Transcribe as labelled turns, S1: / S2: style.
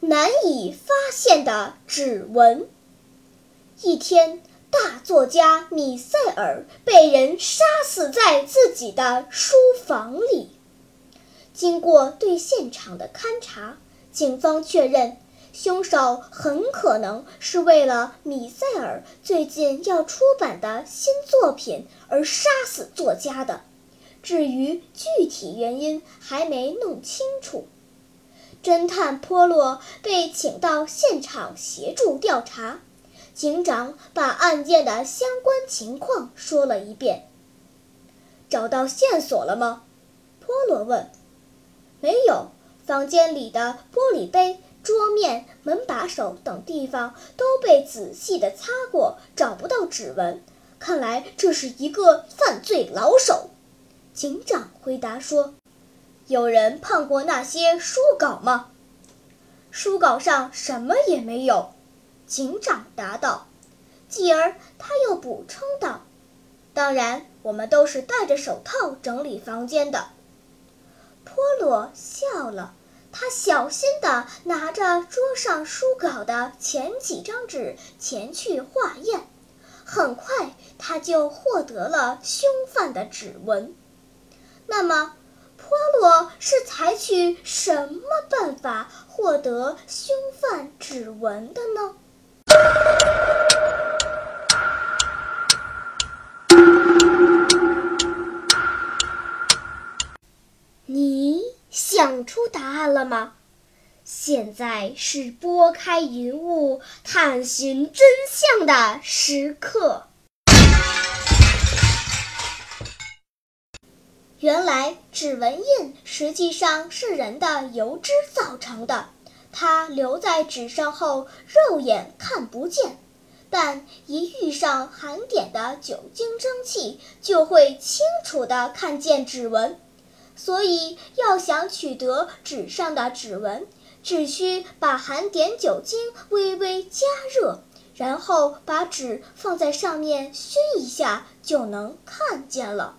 S1: 难以发现的指纹。一天，大作家米塞尔被人杀死在自己的书房里。经过对现场的勘查，警方确认，凶手很可能是为了米塞尔最近要出版的新作品而杀死作家的。至于具体原因，还没弄清楚。侦探波洛被请到现场协助调查，警长把案件的相关情况说了一遍。找到线索了吗？波洛问。没有，房间里的玻璃杯、桌面、门把手等地方都被仔细的擦过，找不到指纹。看来这是一个犯罪老手。警长回答说。有人碰过那些书稿吗？书稿上什么也没有。警长答道。继而他又补充道：“当然，我们都是戴着手套整理房间的。”波罗笑了，他小心地拿着桌上书稿的前几张纸前去化验，很快他就获得了凶犯的指纹。那么？波罗是采取什么办法获得凶犯指纹的呢？你想出答案了吗？现在是拨开云雾探寻真相的时刻。原来指纹印实际上是人的油脂造成的，它留在纸上后肉眼看不见，但一遇上含碘的酒精蒸汽，就会清楚地看见指纹。所以要想取得纸上的指纹，只需把含碘酒精微微加热，然后把纸放在上面熏一下，就能看见了。